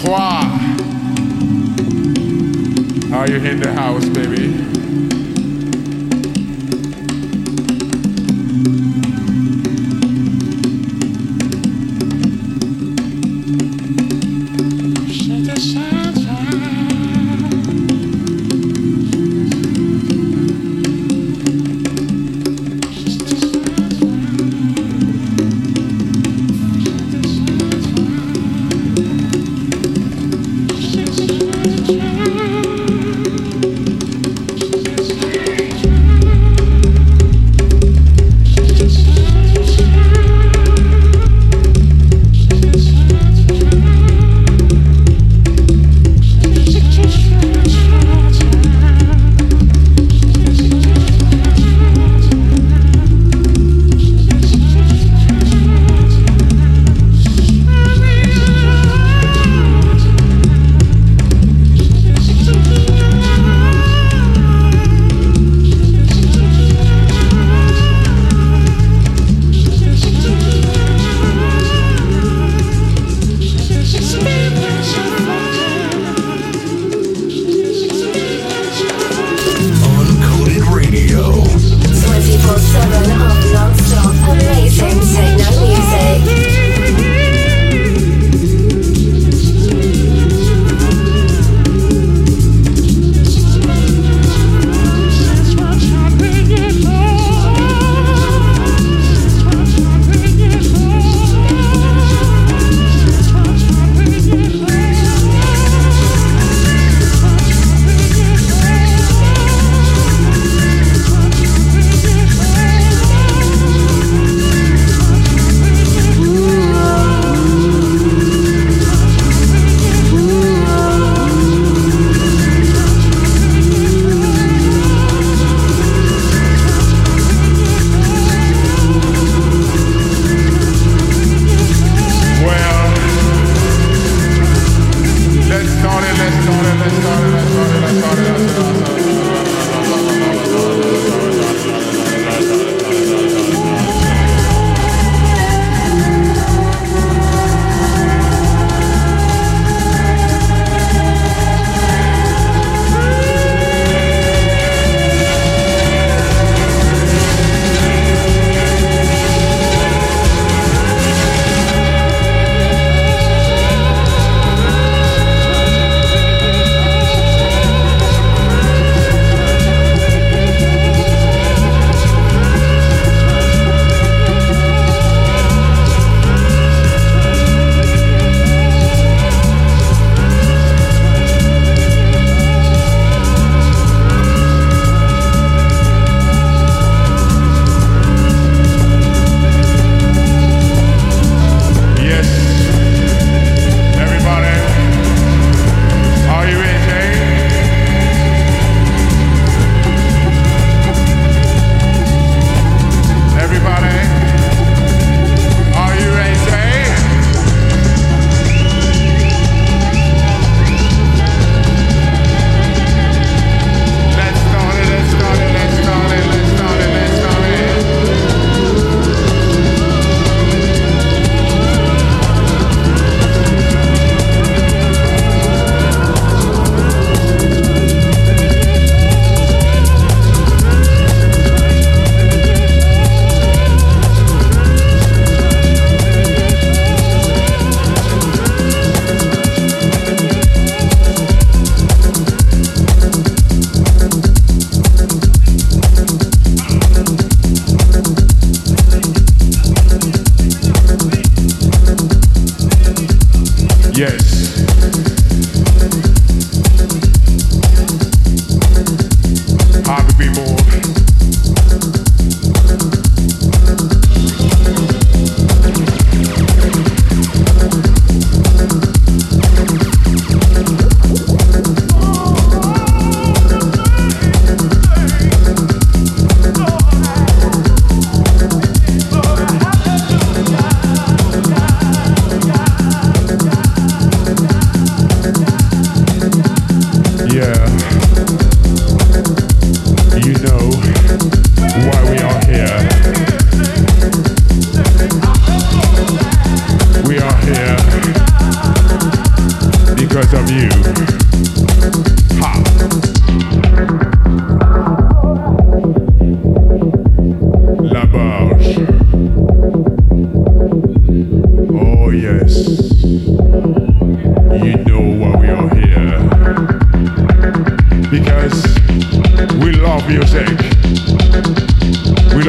Trois. Are you in the house, baby?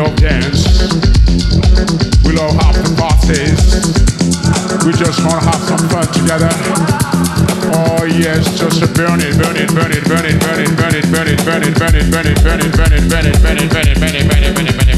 don't dance. We don't the parties. We just wanna have some fun together. Oh yes, just burn it, burn it, burn it, burn it, burn it, burn it, burn it, burn it, burn it, burn it, burn it, burn it, burn it, burn it, burn it, burn it, burn it, burn it.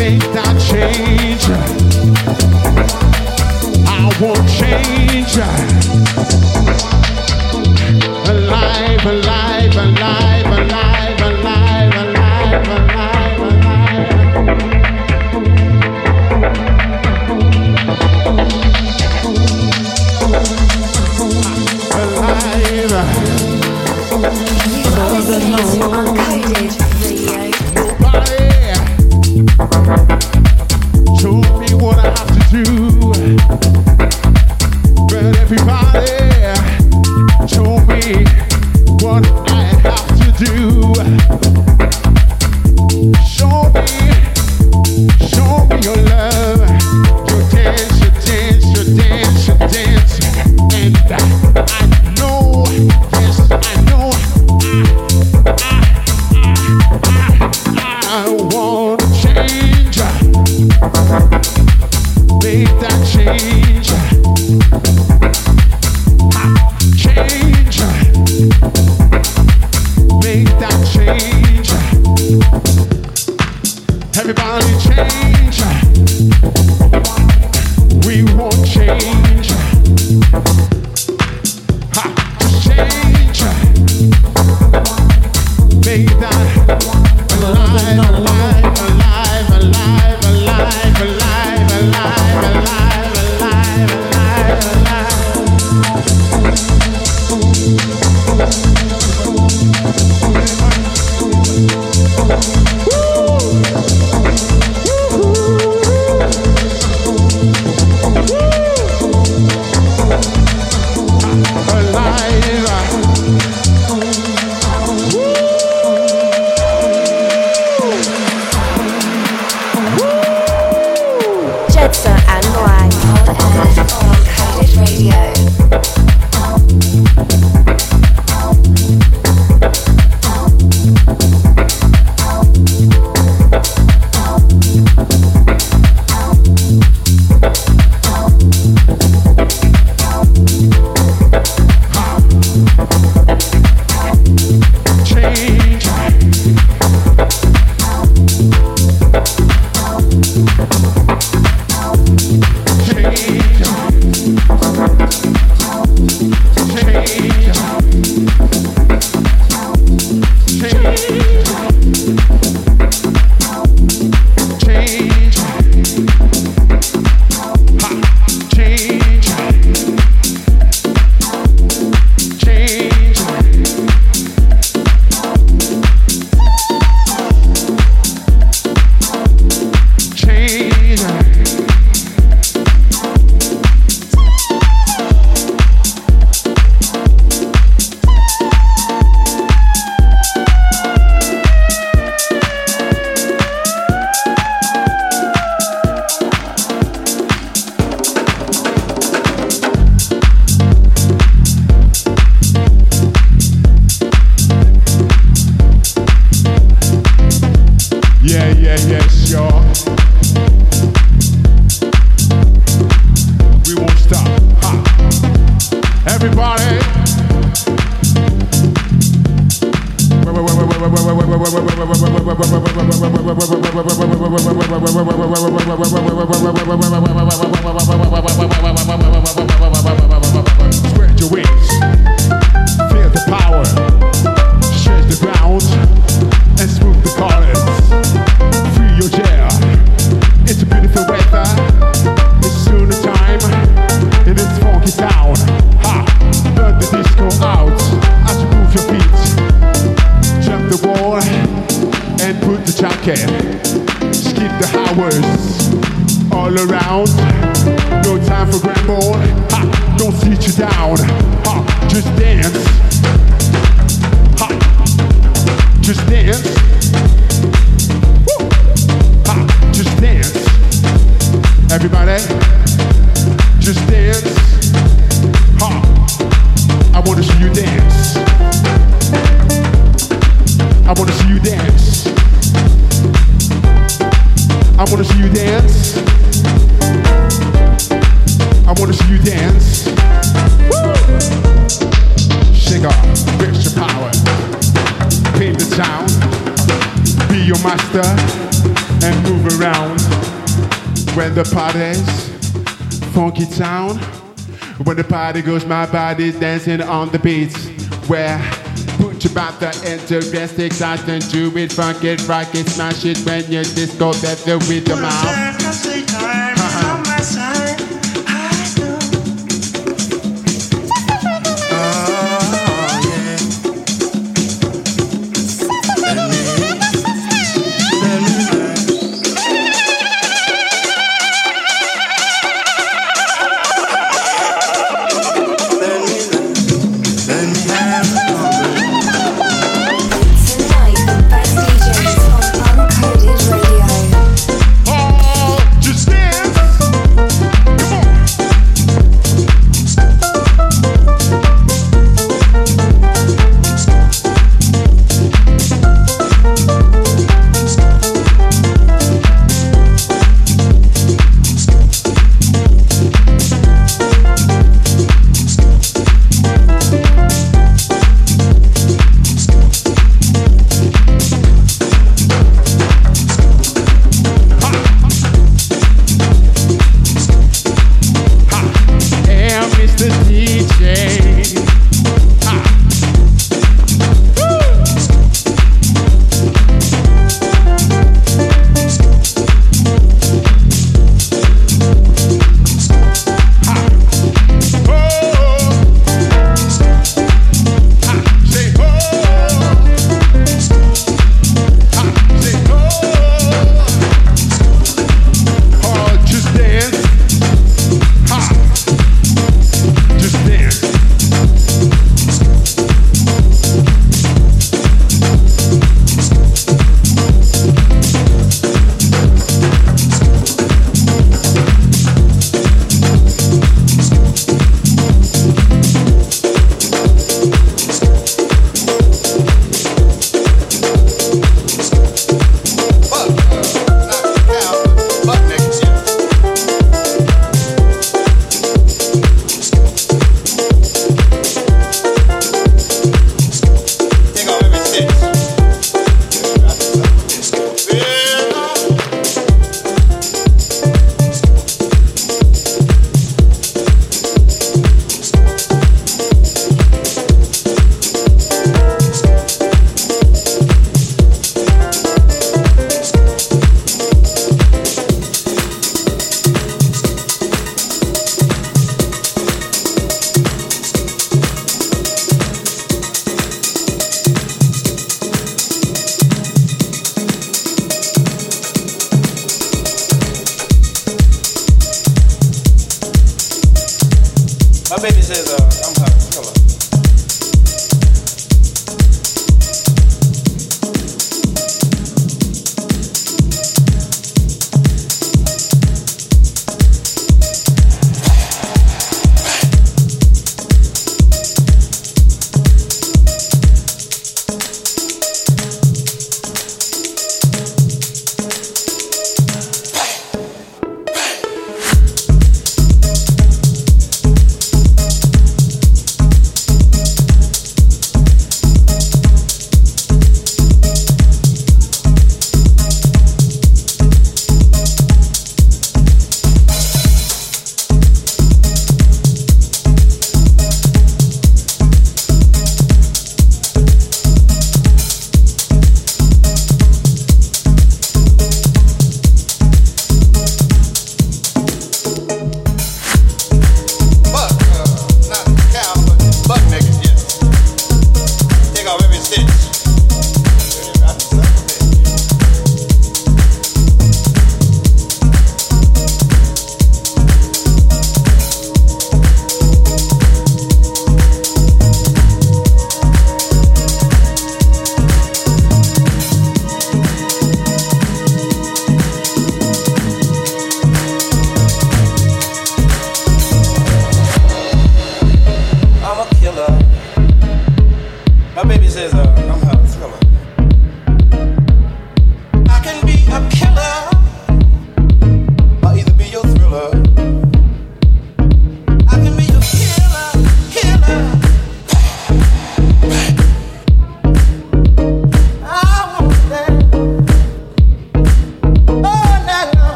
make Spread your wings. Feel the power. The ground and smooth the. Free your jail. It's a beautiful weather. It's in this funky town. The disco out as you move your feet. Jump the wall and put the jacket. Skip the hours all around. Time for grandma. Ha! Don't sit you down. Ha! Just dance. Ha! Just dance. Just dance. Everybody, just dance. Ha! I wanna see you dance. I wanna see you dance. I wanna see you dance. I wanna see you dance. Woo! Shake up, raise your power. Paint the town. Be your master and move around. When the party's funky town. When the party goes, my body's dancing on the beats. Where put your about the interest, exciting, do it, funk it, rock it, smash it. When you disco, that's the rhythm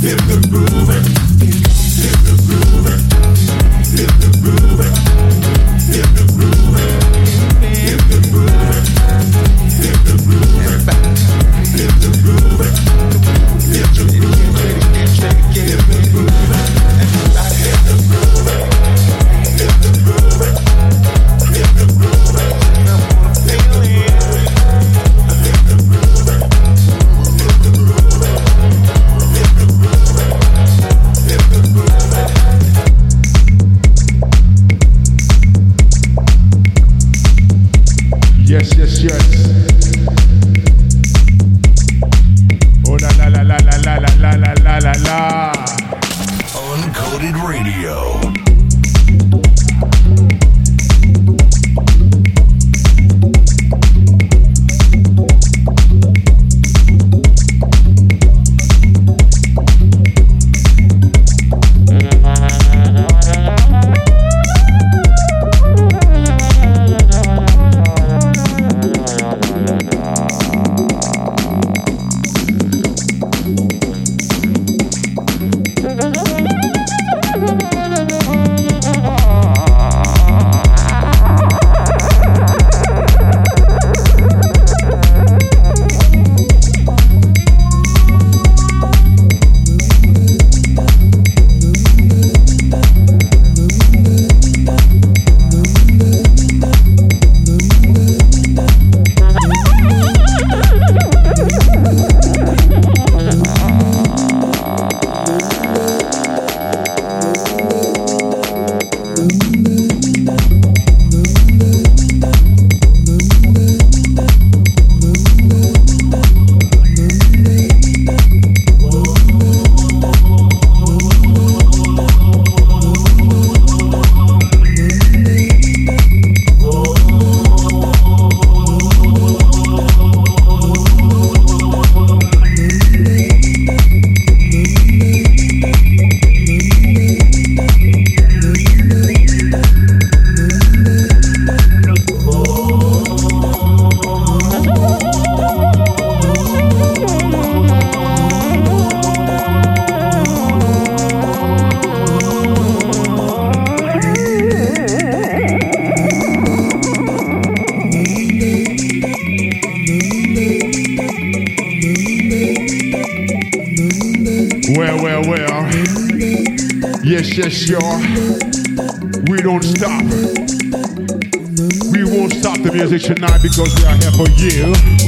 Feel the groove. Tonight because we are here for you.